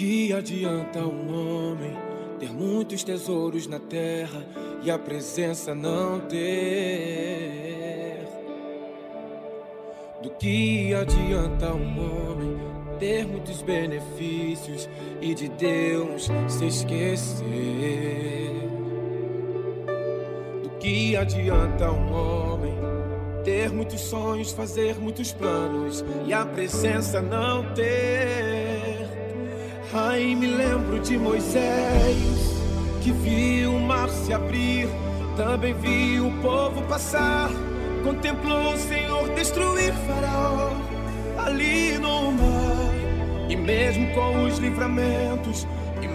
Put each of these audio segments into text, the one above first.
Que adianta um homem ter muitos tesouros na terra e a presença não ter? Do que adianta um homem ter muitos benefícios e de Deus se esquecer? Que adianta um homem ter muitos sonhos, fazer muitos planos e a presença não ter? Ai, me lembro de Moisés que viu o mar se abrir, também viu o povo passar, contemplou o Senhor destruir Faraó ali no mar, e mesmo com os livramentos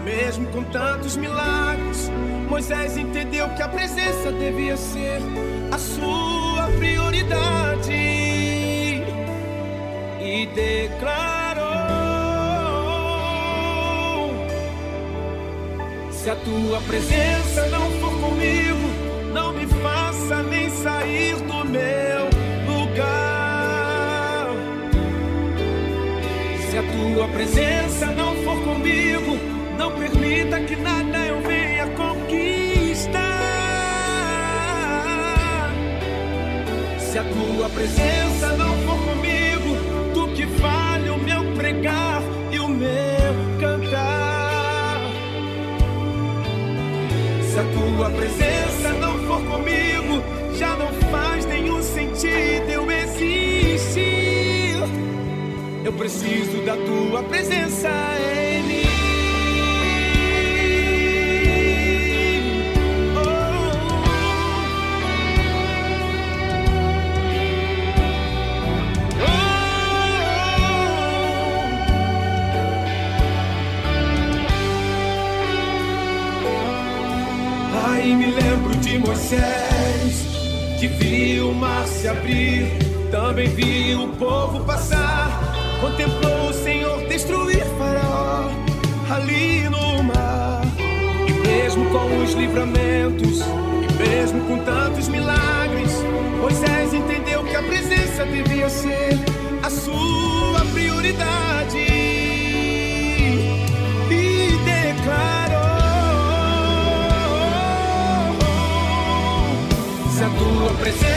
mesmo com tantos milagres, Moisés entendeu que a presença devia ser a sua prioridade. E declarou: Se a tua presença não for comigo, não me faça nem sair do meu lugar. Se a tua presença não for comigo, não permita que nada eu venha conquistar. Se a tua presença não for comigo, tu que vale o meu pregar tua presença não for comigo, já não faz nenhum sentido eu existir. Eu preciso da tua presença em mim. Moisés, que viu o mar se abrir, também viu o povo passar, contemplou o Senhor destruir Faraó ali no mar. E mesmo com os livramentos, e mesmo com tantos milagres, Moisés entendeu que a presença devia ser a sua tua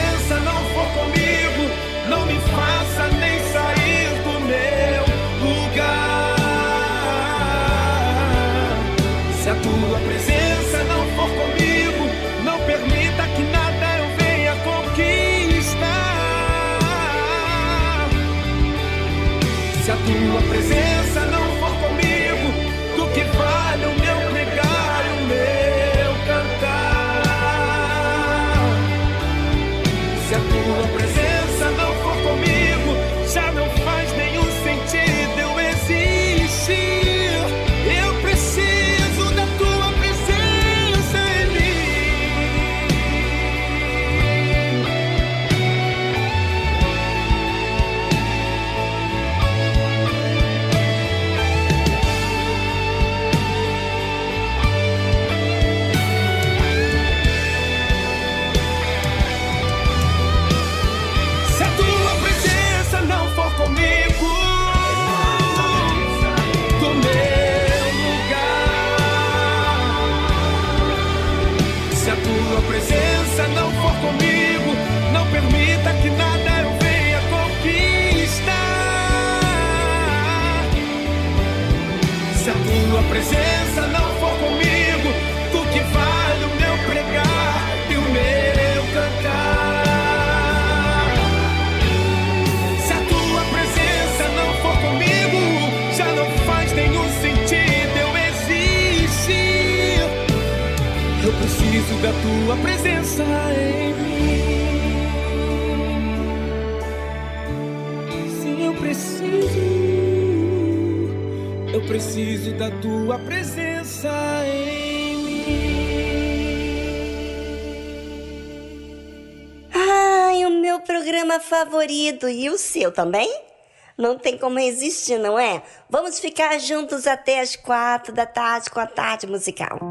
da tua presença em mim. Sim, eu preciso, eu preciso da tua presença em mim. Ai, o meu programa favorito e o seu também? Não tem como resistir, não é? Vamos ficar juntos até as quatro da tarde com a tarde musical.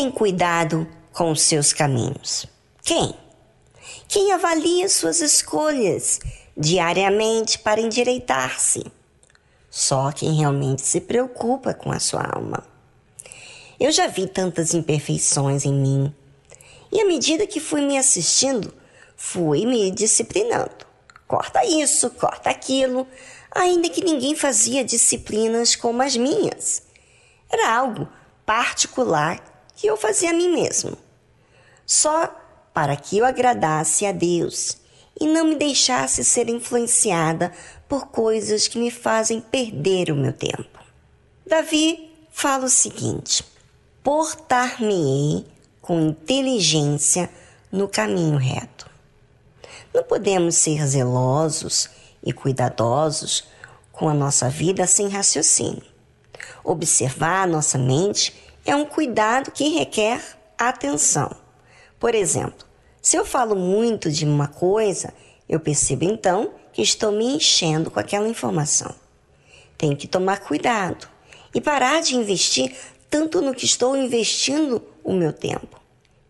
Tem cuidado com os seus caminhos? Quem? Quem avalia suas escolhas diariamente para endireitar-se? Só quem realmente se preocupa com a sua alma. Eu já vi tantas imperfeições em mim, e à medida que fui me assistindo, fui me disciplinando. Corta isso, corta aquilo, ainda que ninguém fazia disciplinas como as minhas. Era algo particular que eu fazia a mim mesmo, só para que eu agradasse a Deus e não me deixasse ser influenciada por coisas que me fazem perder o meu tempo. Davi fala o seguinte: portar-me-ei com inteligência no caminho reto. Não podemos ser zelosos e cuidadosos com a nossa vida sem raciocínio. Observar a nossa mente é um cuidado que requer atenção. Por exemplo, se eu falo muito de uma coisa, eu percebo então que estou me enchendo com aquela informação. Tenho que tomar cuidado e parar de investir tanto no que estou investindo o meu tempo.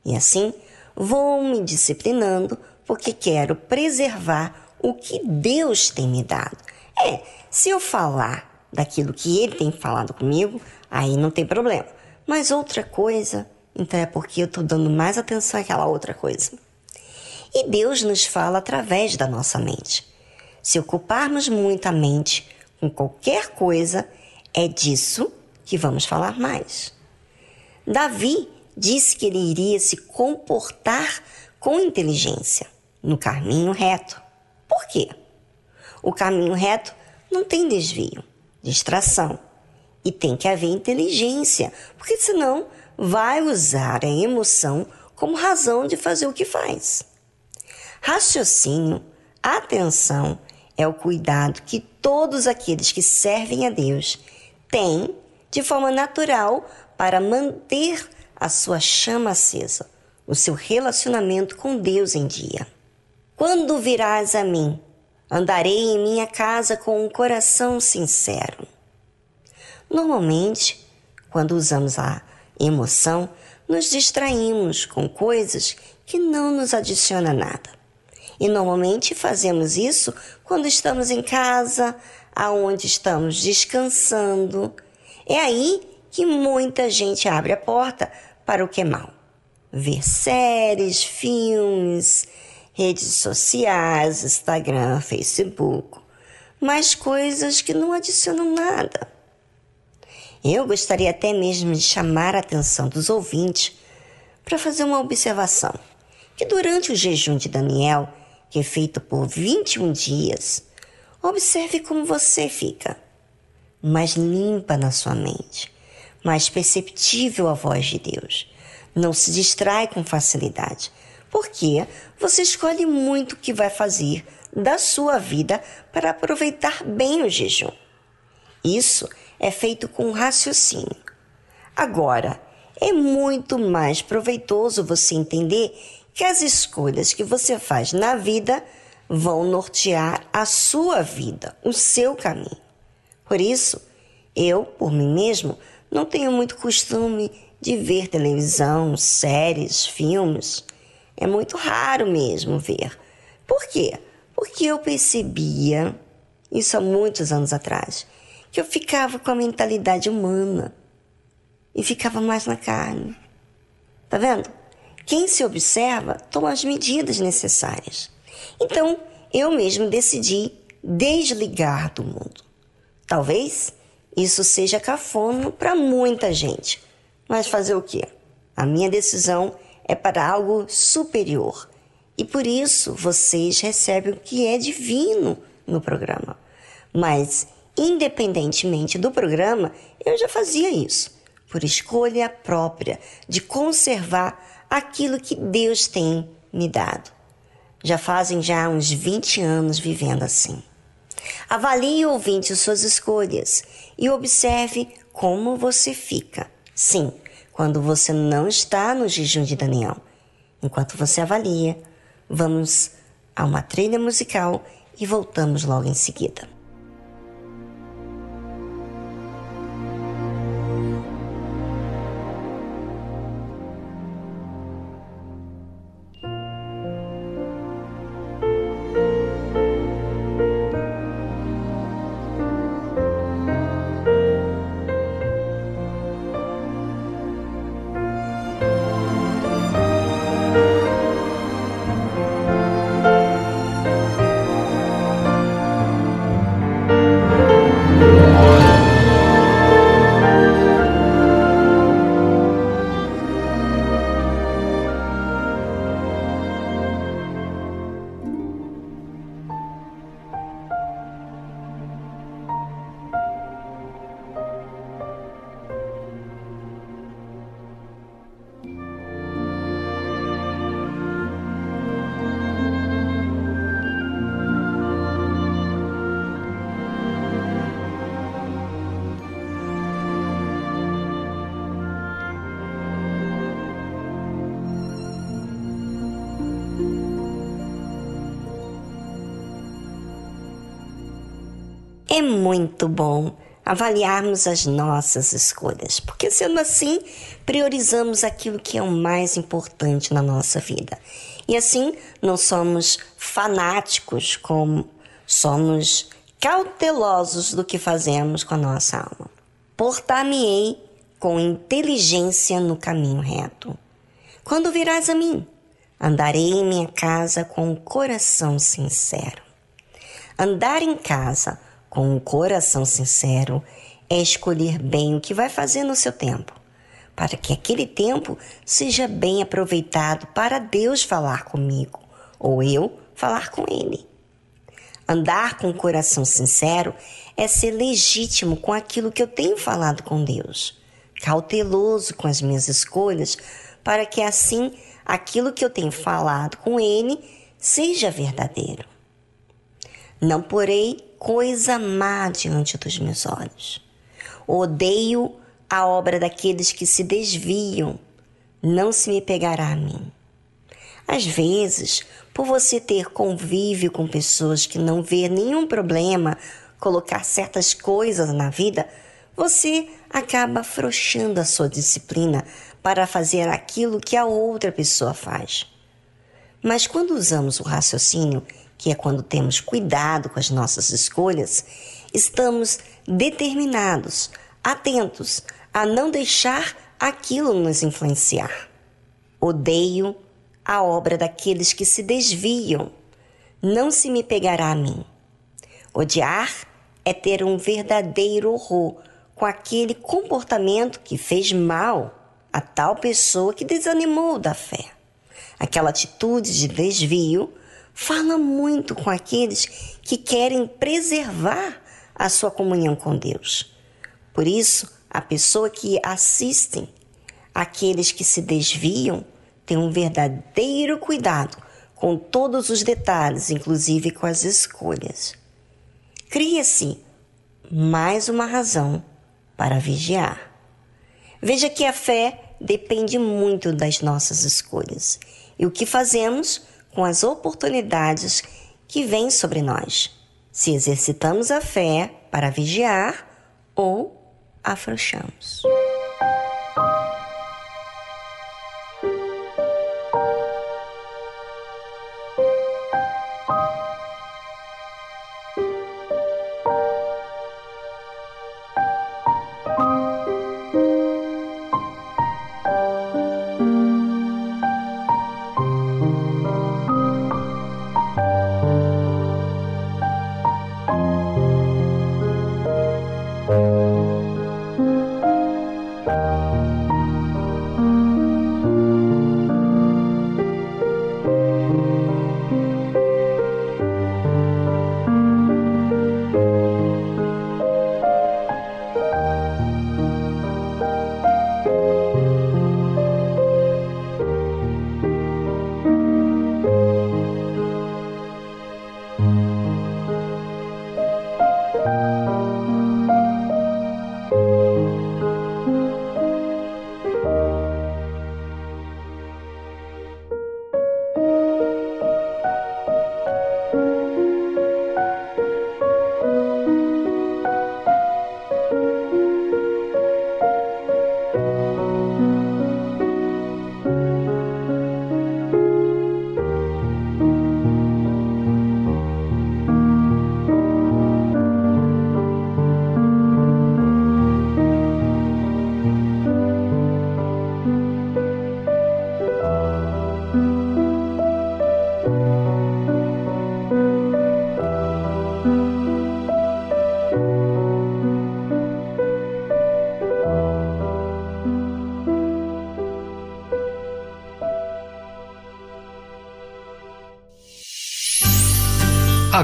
E assim, vou me disciplinando porque quero preservar o que Deus tem me dado. É, se eu falar daquilo que Ele tem falado comigo, aí não tem problema. Mas outra coisa, então é porque eu estou dando mais atenção àquela outra coisa. E Deus nos fala através da nossa mente. Se ocuparmos muito a mente com qualquer coisa, é disso que vamos falar mais. Davi disse que ele iria se comportar com inteligência no caminho reto. Por quê? O caminho reto não tem desvio, distração. E tem que haver inteligência, porque senão vai usar a emoção como razão de fazer o que faz. Raciocínio, atenção, é o cuidado que todos aqueles que servem a Deus têm de forma natural para manter a sua chama acesa, o seu relacionamento com Deus em dia. Quando virás a mim, andarei em minha casa com um coração sincero. Normalmente, quando usamos a emoção, nos distraímos com coisas que não nos adicionam nada. E normalmente fazemos isso quando estamos em casa, aonde estamos descansando. É aí que muita gente abre a porta para o que é mal. Ver séries, filmes, redes sociais, Instagram, Facebook, mas coisas que não adicionam nada. Eu gostaria até mesmo de chamar a atenção dos ouvintes para fazer uma observação: que durante o jejum de Daniel, que é feito por 21 dias, observe como você fica. Mais limpa na sua mente, mais perceptível a voz de Deus. Não se distrai com facilidade, porque você escolhe muito o que vai fazer da sua vida para aproveitar bem o jejum. Isso é feito com raciocínio. Agora, é muito mais proveitoso você entender que as escolhas que você faz na vida vão nortear a sua vida, o seu caminho. Por isso, eu, por mim mesmo, não tenho muito costume de ver televisão, séries, filmes. É muito raro mesmo ver. Por quê? Porque eu percebia, isso há muitos anos atrás, que eu ficava com a mentalidade humana e ficava mais na carne. Tá vendo? Quem se observa toma as medidas necessárias. Então, eu mesmo decidi desligar do mundo. Talvez isso seja cafona para muita gente, mas fazer o quê? A minha decisão é para algo superior. E por isso vocês recebem o que é divino no programa. Mas, independentemente do programa, eu já fazia isso, por escolha própria de conservar aquilo que Deus tem me dado. Já fazem já uns 20 anos vivendo assim. Avalie ouvinte suas escolhas e observe como você fica. Sim, quando você não está no jejum de Daniel. Enquanto você avalia, vamos a uma trilha musical e voltamos logo em seguida. Muito bom avaliarmos as nossas escolhas, porque sendo assim, priorizamos aquilo que é o mais importante na nossa vida. E assim, não somos fanáticos, como somos cautelosos do que fazemos com a nossa alma. Portar-me-ei com inteligência no caminho reto. Quando virás a mim, andarei em minha casa com o coração sincero. Andar em casa com um coração sincero, é escolher bem o que vai fazer no seu tempo, para que aquele tempo seja bem aproveitado para Deus falar comigo ou eu falar com Ele. Andar com o coração sincero é ser legítimo com aquilo que eu tenho falado com Deus, cauteloso com as minhas escolhas, para que assim aquilo que eu tenho falado com Ele seja verdadeiro. Não porei coisa má diante dos meus olhos. Odeio a obra daqueles que se desviam. Não se me pegará a mim. Às vezes, por você ter convívio com pessoas que não vê nenhum problema colocar certas coisas na vida, você acaba afrouxando a sua disciplina para fazer aquilo que a outra pessoa faz. Mas quando usamos o raciocínio, que é quando temos cuidado com as nossas escolhas, estamos determinados, atentos a não deixar aquilo nos influenciar. Odeio a obra daqueles que se desviam. Não se me pegará a mim. Odiar é ter um verdadeiro horror com aquele comportamento que fez mal a tal pessoa que desanimou da fé. Aquela atitude de desvio fala muito com aqueles que querem preservar a sua comunhão com Deus. Por isso, a pessoa que assistem aqueles que se desviam tem um verdadeiro cuidado com todos os detalhes, inclusive com as escolhas. Cria-se mais uma razão para vigiar. Veja que a fé depende muito das nossas escolhas e o que fazemos com as oportunidades que vêm sobre nós. Se exercitamos a fé para vigiar ou afrouxamos.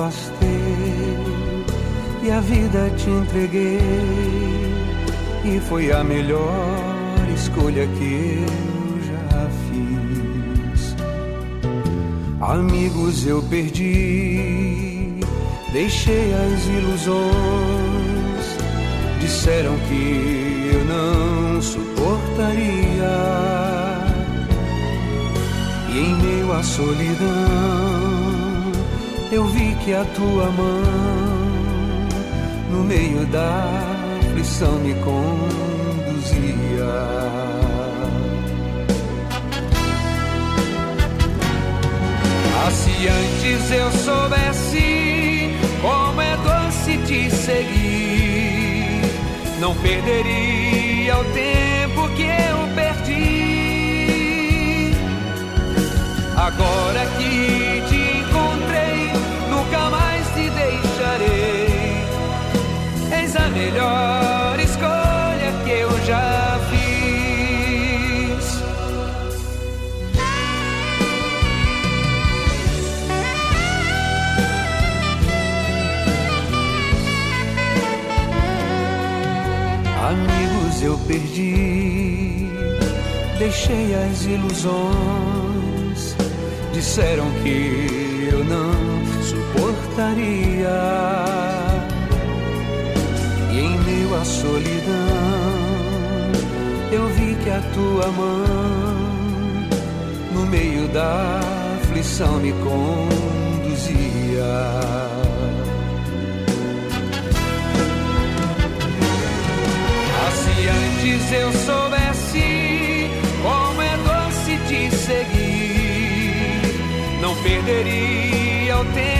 afastei e a vida te entreguei, e foi a melhor escolha que eu já fiz. Amigos eu perdi Deixei as ilusões, disseram que eu não suportaria. E em meio à solidão, eu vi que a tua mão, no meio da aflição, me conduzia. Ah, se antes eu soubesse como é doce te seguir, não perderia o tempo que eu perdi. Agora que te melhor escolha que eu já fiz. Amigos eu perdi, deixei as ilusões. Disseram que eu não suportaria tua solidão, eu vi que a tua mão, no meio da aflição, me conduzia. Ah, se antes eu soubesse como é doce te seguir, não perderia o tempo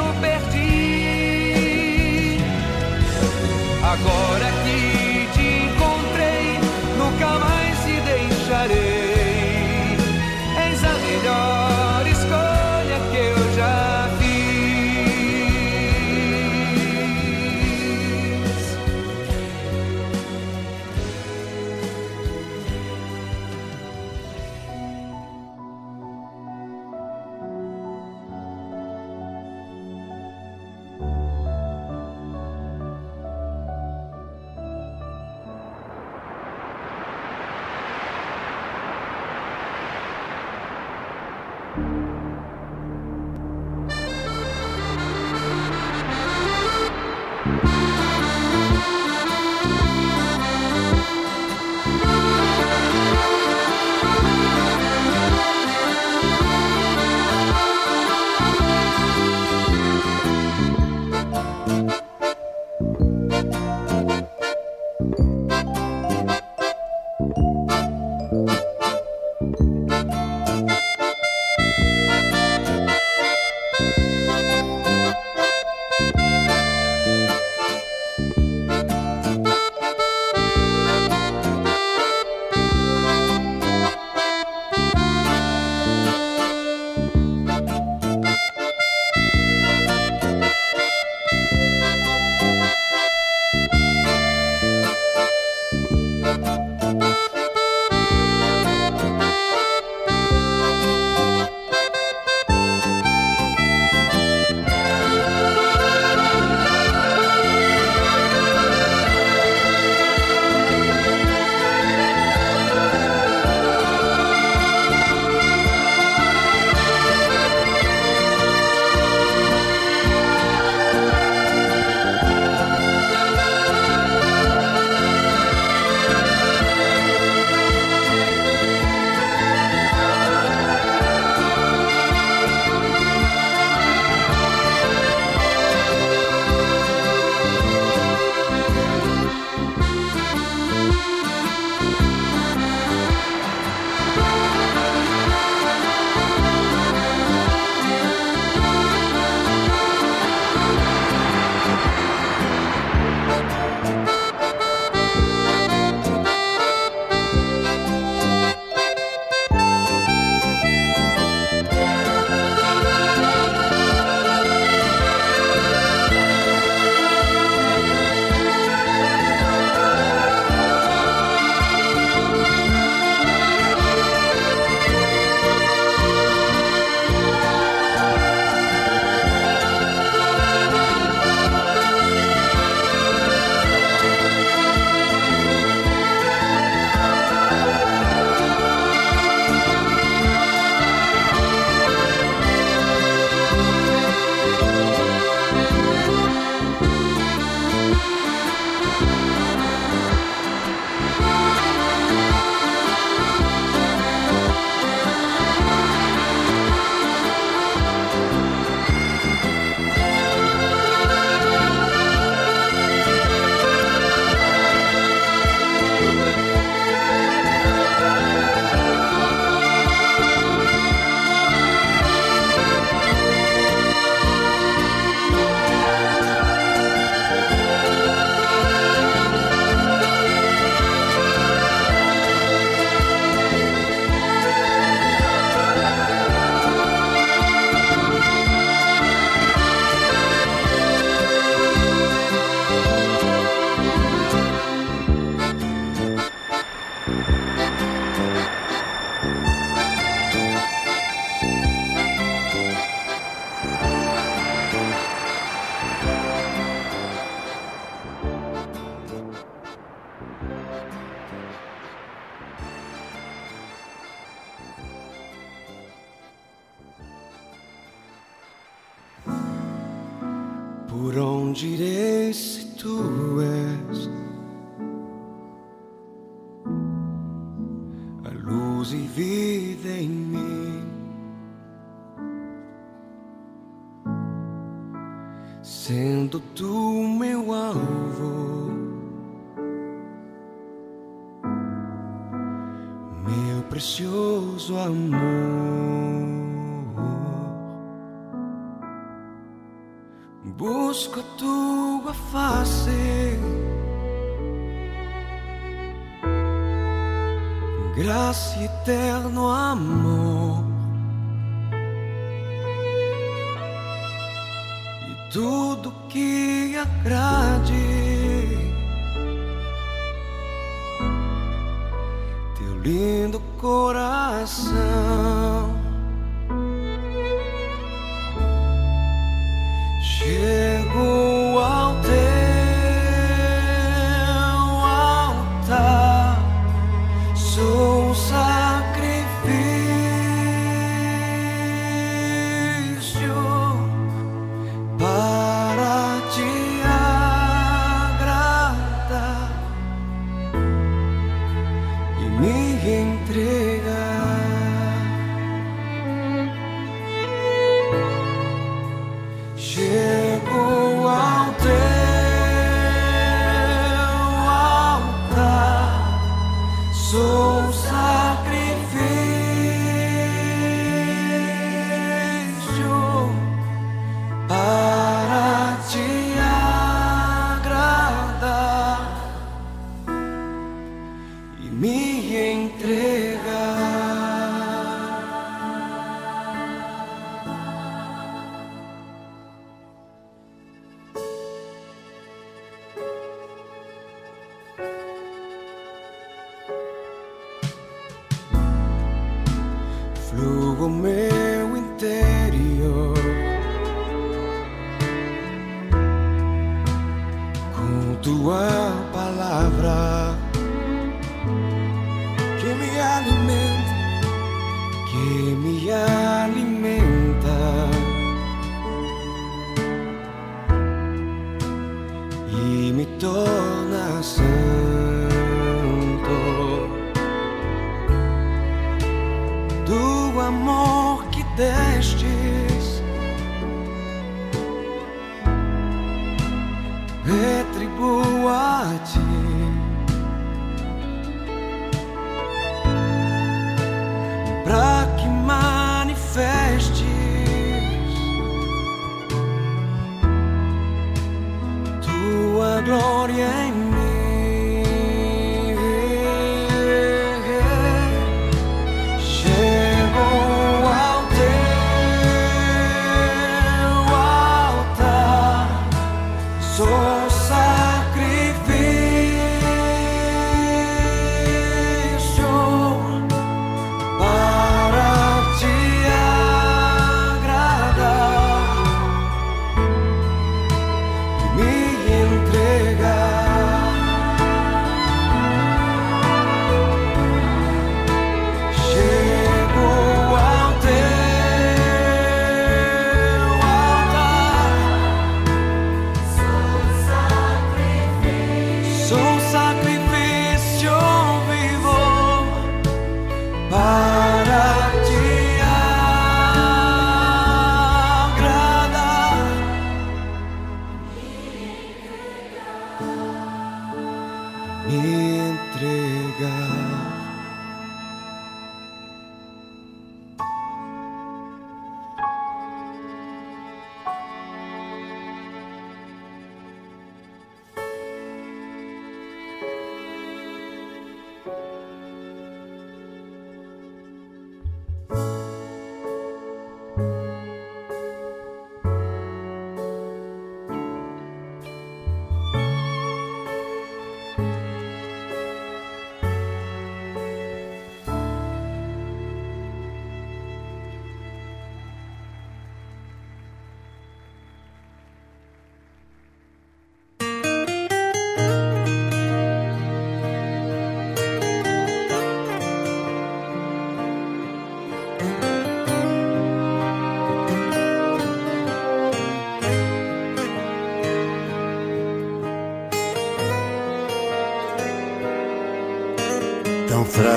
Agora que Eis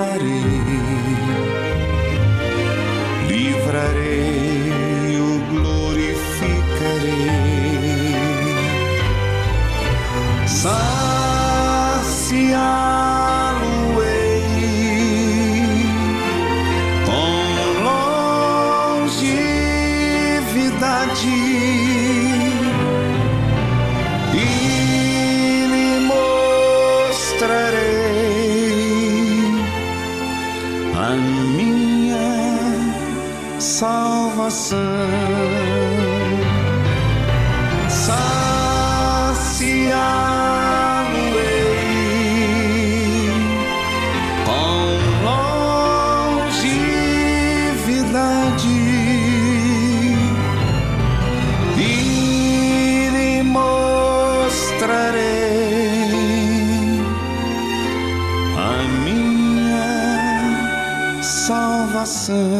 ready. Salvação. Saciá-lo-ei com longevidade e lhe mostrarei a minha salvação.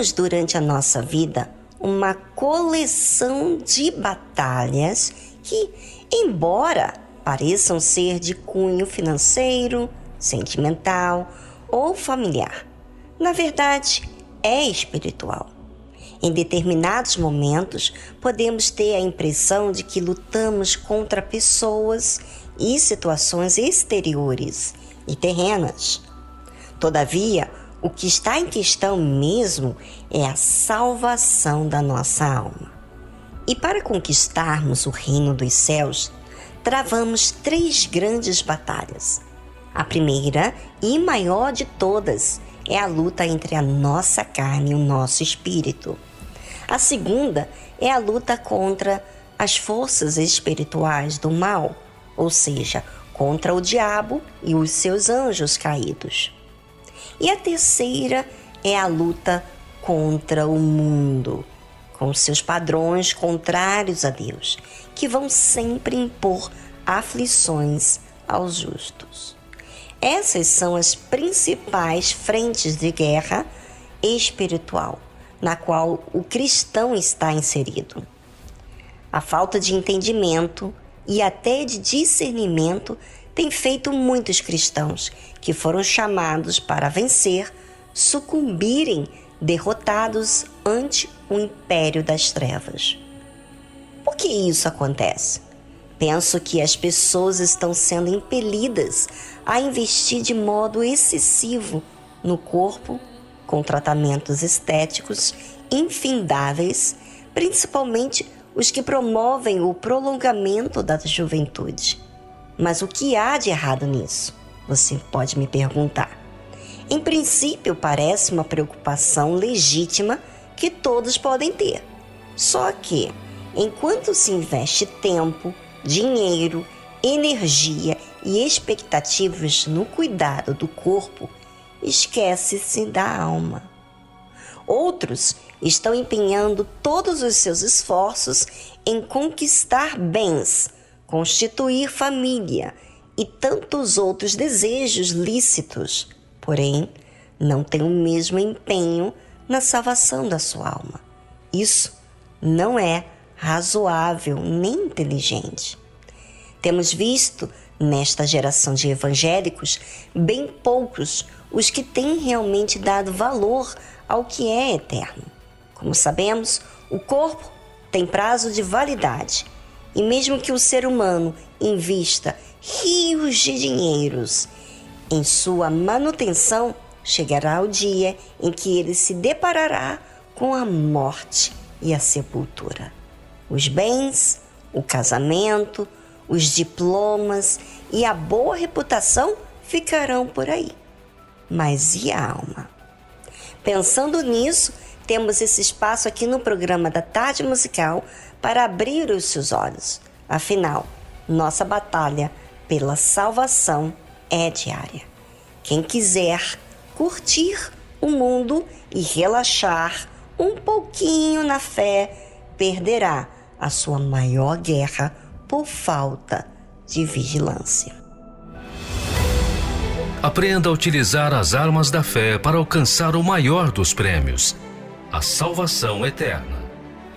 Reunimos durante a nossa vida uma coleção de batalhas que, embora pareçam ser de cunho financeiro, sentimental ou familiar, na verdade é espiritual. Em determinados momentos, podemos ter a impressão de que lutamos contra pessoas e situações exteriores e terrenas. Todavia, o que está em questão mesmo é a salvação da nossa alma. E para conquistarmos o reino dos céus, travamos três grandes batalhas. A primeira e maior de todas é a luta entre a nossa carne e o nosso espírito. A segunda é a luta contra as forças espirituais do mal, ou seja, contra o diabo e os seus anjos caídos. E a terceira é a luta contra o mundo, com seus padrões contrários a Deus, que vão sempre impor aflições aos justos. Essas são as principais frentes de guerra espiritual na qual o cristão está inserido. A falta de entendimento e até de discernimento tem feito muitos cristãos que foram chamados para vencer sucumbirem derrotados ante o império das trevas. Por que isso acontece? Penso que as pessoas estão sendo impelidas a investir de modo excessivo no corpo, com tratamentos estéticos infindáveis, principalmente os que promovem o prolongamento da juventude. Mas o que há de errado nisso? Você pode me perguntar. Em princípio, parece uma preocupação legítima que todos podem ter. Só que, enquanto se investe tempo, dinheiro, energia e expectativas no cuidado do corpo, esquece-se da alma. Outros estão empenhando todos os seus esforços em conquistar bens, constituir família e tantos outros desejos lícitos, porém não têm o mesmo empenho na salvação da sua alma. Isso não é razoável nem inteligente. Temos visto nesta geração de evangélicos bem poucos os que têm realmente dado valor ao que é eterno. Como sabemos, o corpo tem prazo de validade e, mesmo que o ser humano invista rios de dinheiros em sua manutenção, chegará o dia em que ele se deparará com a morte e a sepultura os bens, o casamento, os diplomas e a boa reputação ficarão por aí. Mas e a alma? Pensando nisso, temos esse espaço aqui no programa da Tarde Musical para abrir os seus olhos. Afinal, nossa batalha pela salvação é diária. Quem quiser curtir o mundo e relaxar um pouquinho na fé, perderá a sua maior guerra por falta de vigilância. Aprenda a utilizar as armas da fé para alcançar o maior dos prêmios, a salvação eterna.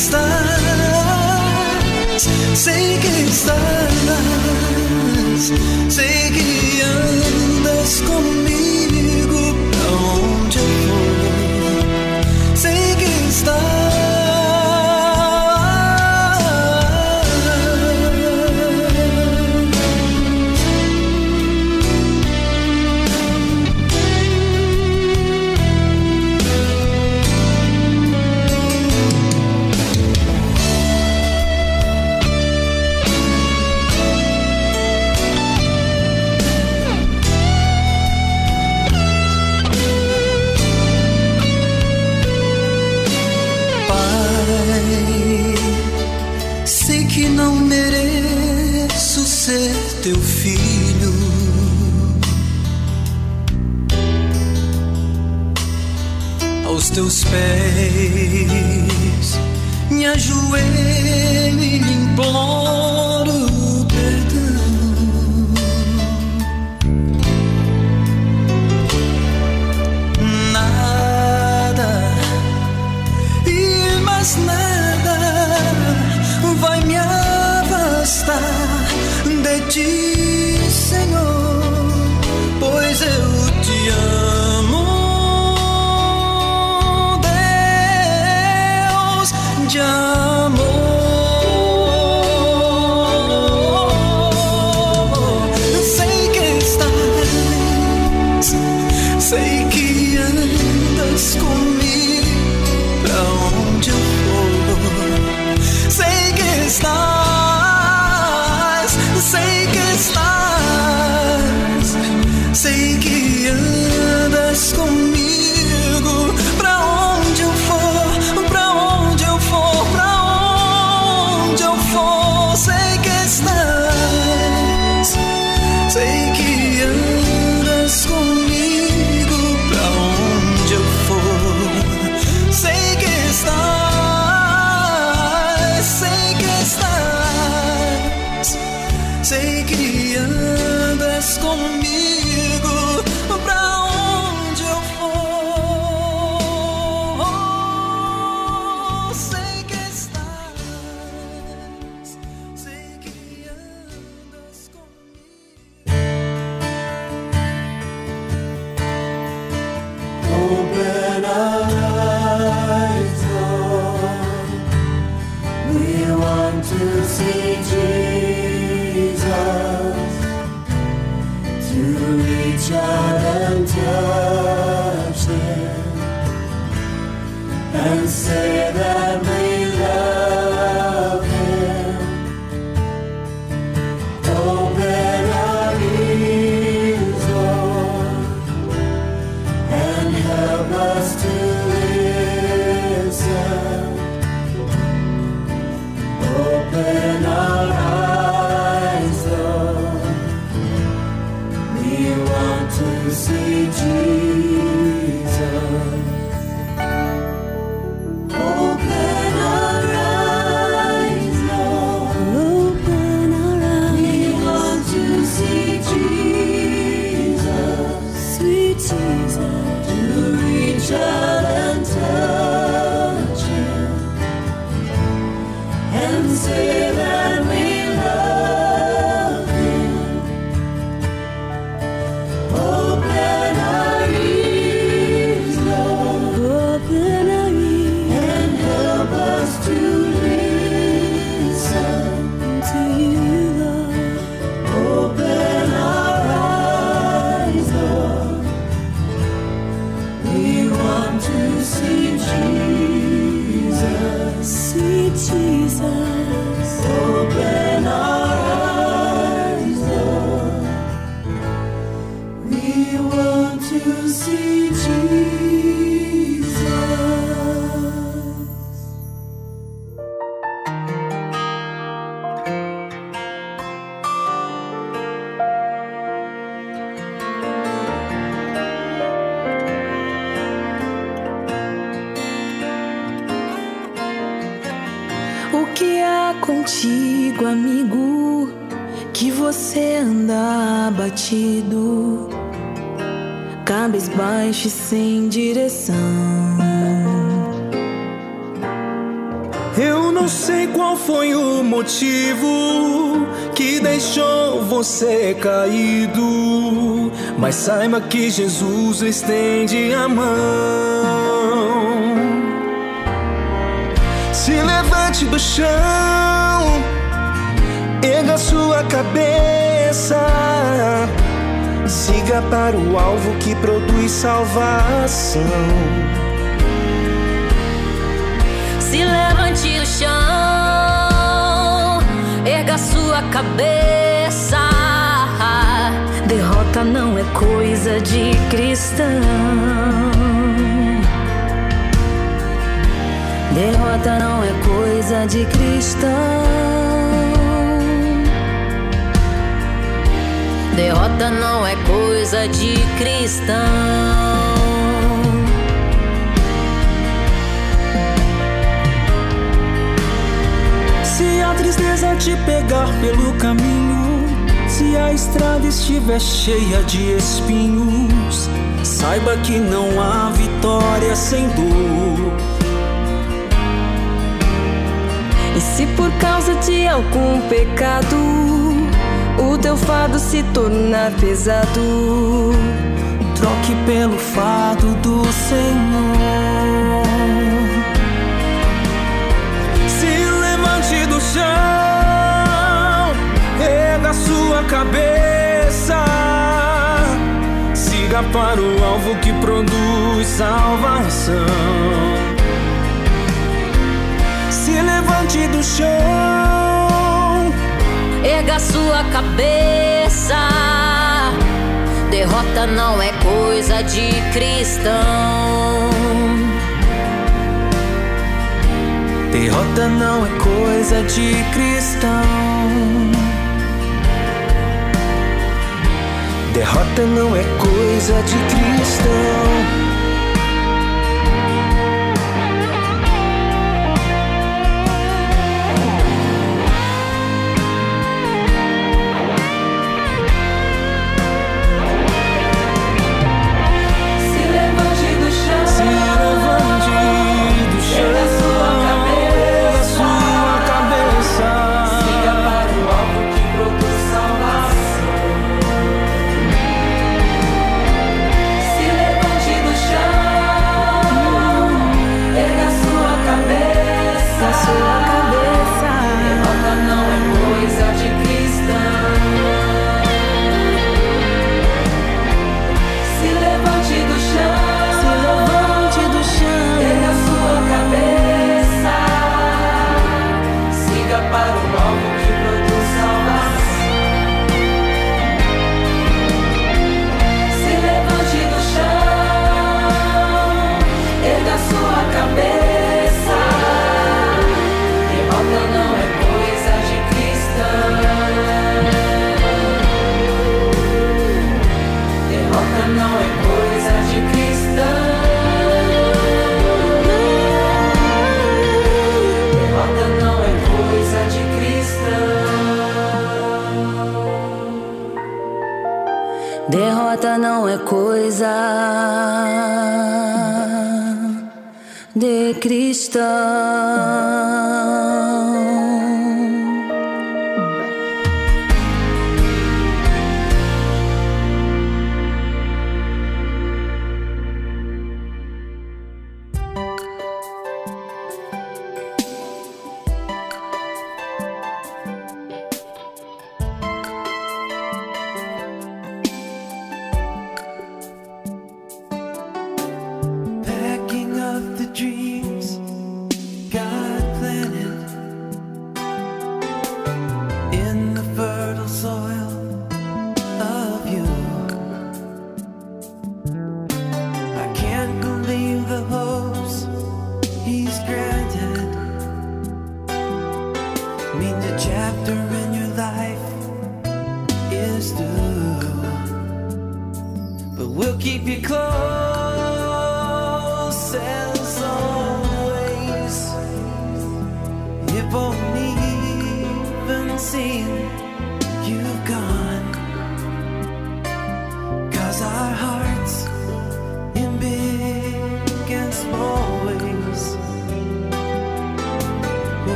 estás, sé que estás, sé que andas conmigo. que Jesus estende a mão. Se levante do chão, erga sua cabeça, siga para o alvo que produz salvação. Se levante do chão, erga sua cabeça Derrota não é coisa de cristão. Derrota não é coisa de cristão. Derrota não é coisa de cristão. Se a tristeza te pegar pelo caminho a estrada estiver cheia de espinhos, saiba que não há vitória sem dor. E se por causa de algum pecado o teu fardo se tornar pesado, troque pelo fardo do Senhor. Erga sua cabeça, siga para o alvo que produz salvação. Se levante do chão, erga sua cabeça. Derrota não é coisa de cristão. Derrota não é coisa de cristão. Derrota não é coisa de cristão. You'll live.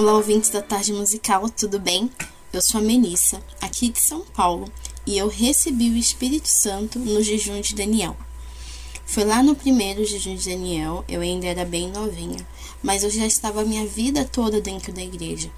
Olá, ouvintes da Tarde Musical, tudo bem? Eu sou a Melissa, aqui de São Paulo, e eu recebi o Espírito Santo no jejum de Daniel. Foi lá no primeiro jejum de Daniel, eu ainda era bem novinha, mas eu já estava a minha vida toda dentro da igreja.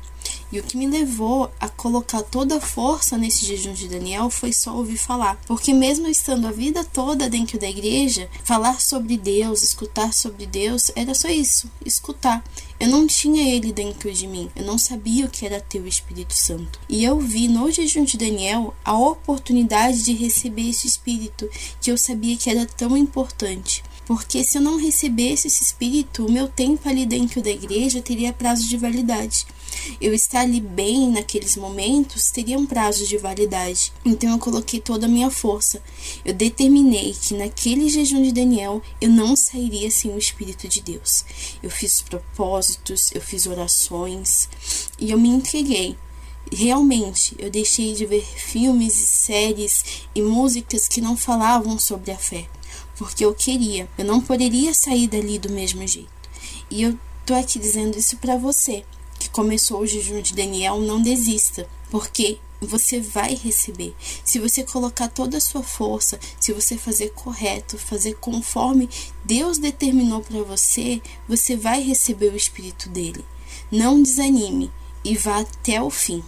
E o que me levou a colocar toda a força nesse jejum de Daniel foi só ouvir falar. Porque, mesmo estando a vida toda dentro da igreja, falar sobre Deus, escutar sobre Deus, era só isso: escutar. Eu não tinha ele dentro de mim, eu não sabia o que era ter o Espírito Santo. E eu vi no jejum de Daniel a oportunidade de receber esse Espírito que eu sabia que era tão importante. Porque se eu não recebesse esse espírito, o meu tempo ali dentro da igreja teria prazo de validade. Eu estar ali bem naqueles momentos teria um prazo de validade. Então eu coloquei toda a minha força. Eu determinei que naquele jejum de Daniel eu não sairia sem o Espírito de Deus. Eu fiz propósitos, eu fiz orações e eu me entreguei. Realmente, eu deixei de ver filmes e séries e músicas que não falavam sobre a fé porque eu queria. Eu não poderia sair dali do mesmo jeito. E eu tô aqui dizendo isso para você que começou o jejum de Daniel, não desista, porque você vai receber. Se você colocar toda a sua força, se você fazer correto, fazer conforme Deus determinou para você, você vai receber o espírito dele. Não desanime e vá até o fim.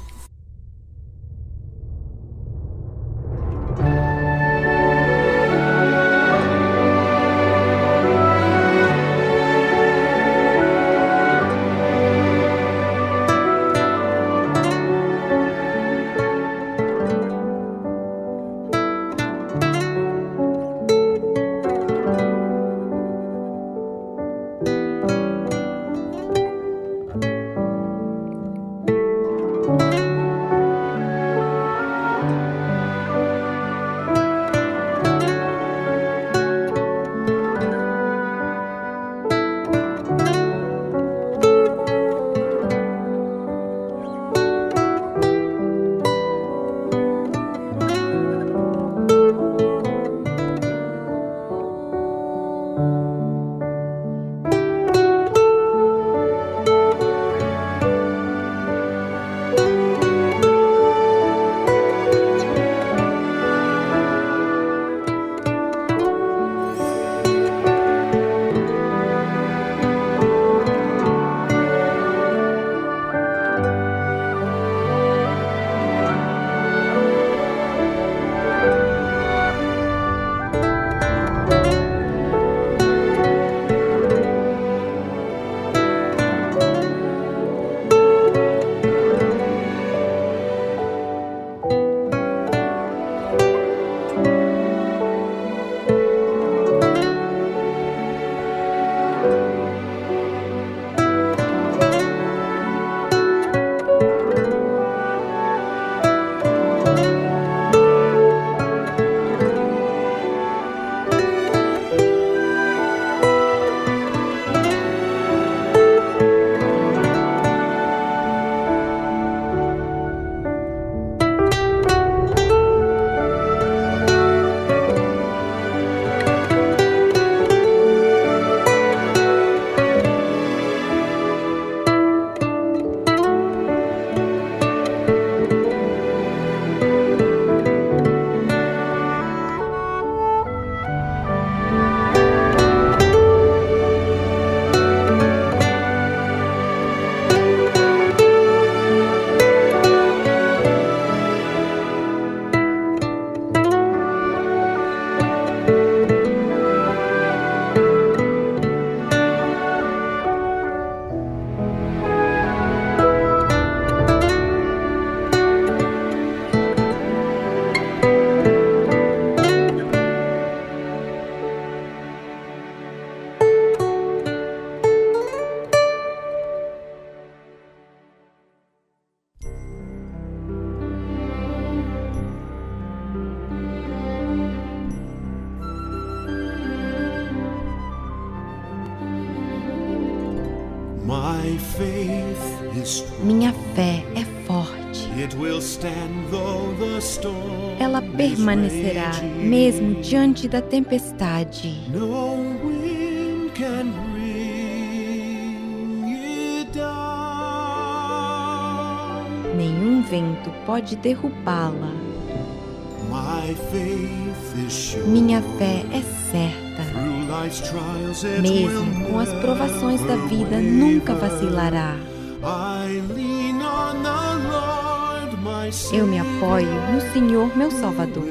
Diante da tempestade. No wind can bring it down. Nenhum vento pode derrubá-la. Minha fé é certa. Mesmo com as provações da vida, nunca vacilará. Eu me apoio no Senhor, meu Salvador,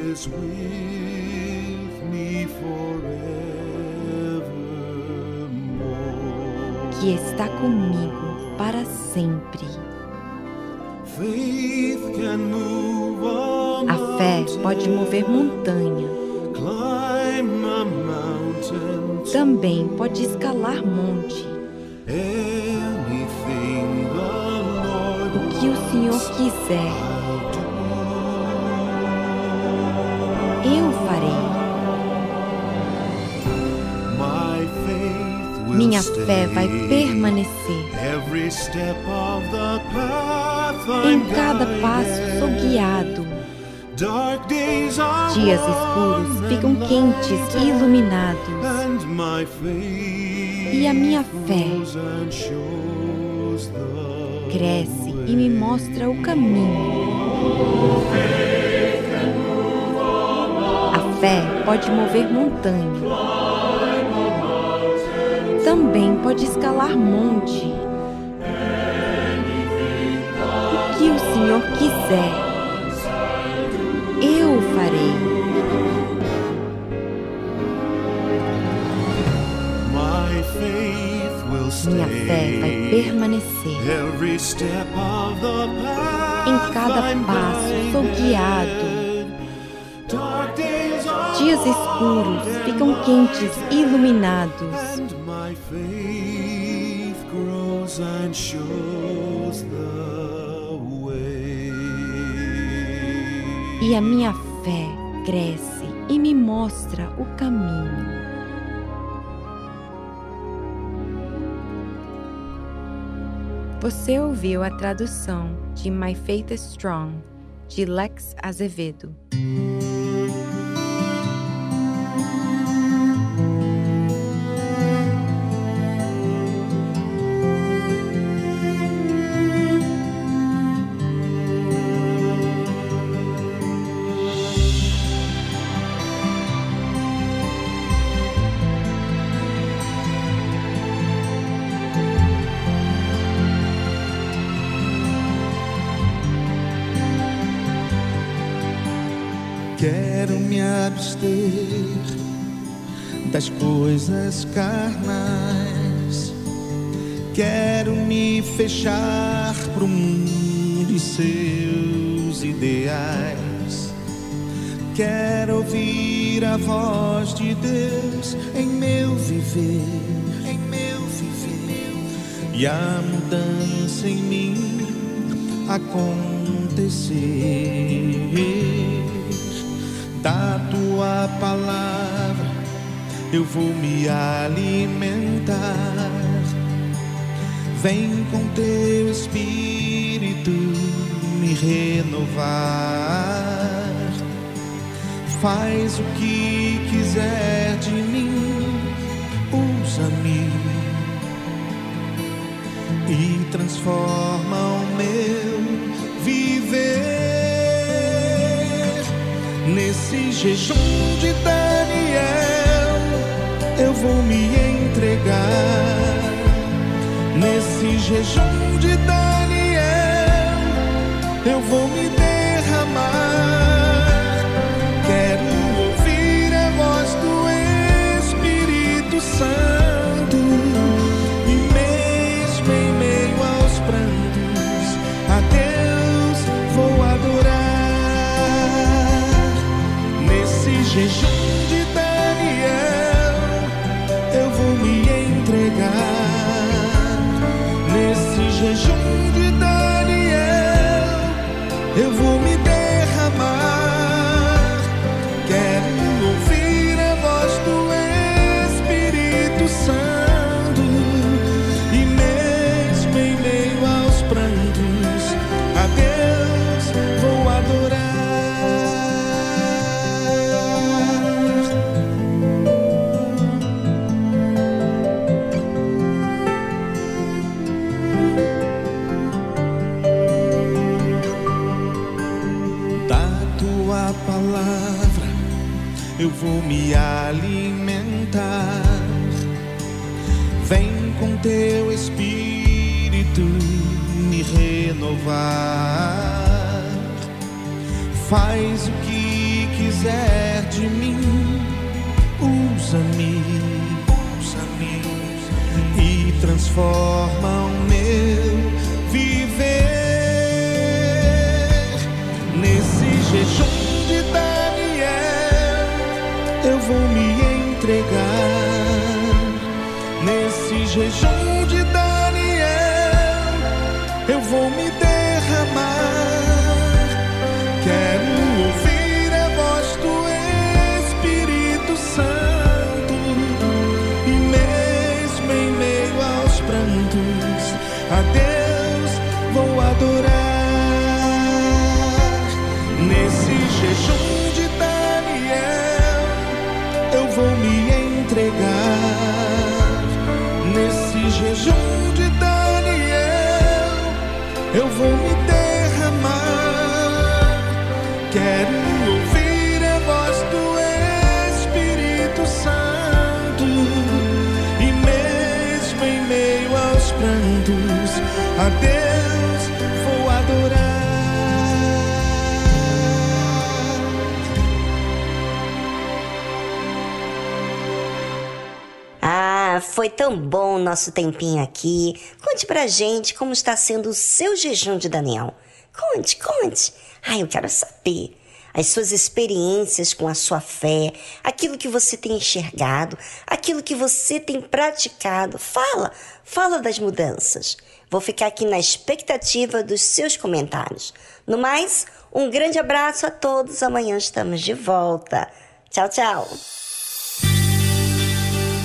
que está comigo para sempre. A fé pode mover montanha, também pode escalar monte. O que o Senhor quiser, Minha fé vai permanecer. Em cada passo sou guiado. Dias escuros ficam quentes e iluminados. E a minha fé cresce e me mostra o caminho. A fé pode mover montanha. Pode escalar monte. O que o Senhor quiser, eu farei. Minha fé vai permanecer. Em cada passo sou guiado. Dias escuros ficam quentes iluminados. My faith grows and shows the way. E a minha fé cresce e me mostra o caminho. Você ouviu a tradução de My Faith is Strong, de Lex Azevedo. Me abster das coisas carnais. Quero me fechar pro mundo e seus ideais. Quero ouvir a voz de Deus em meu viver, em meu viver. E a mudança em mim acontecer. Da tua palavra eu vou me alimentar. Vem com teu espírito me renovar. Faz o que quiser de mim, usa-me e transforma o meu Nesse jejum de Daniel, eu vou me entregar. Nesse jejum de Daniel, eu vou me derramar. Teu espírito me renovar. Faz o que quiser de mim, usa-me, usa-me e transforma o meu viver nesse jejum de Daniel. Eu vou me entregar nesse jejum jejum de Daniel, eu vou me derramar. Quero foi tão bom o nosso tempinho aqui. Conte pra gente como está sendo o seu jejum de Daniel. Conte, conte. Ai, eu quero saber. As suas experiências com a sua fé, aquilo que você tem enxergado, aquilo que você tem praticado. Fala, fala das mudanças. Vou ficar aqui na expectativa dos seus comentários. No mais, um grande abraço a todos. Amanhã estamos de volta. Tchau, tchau.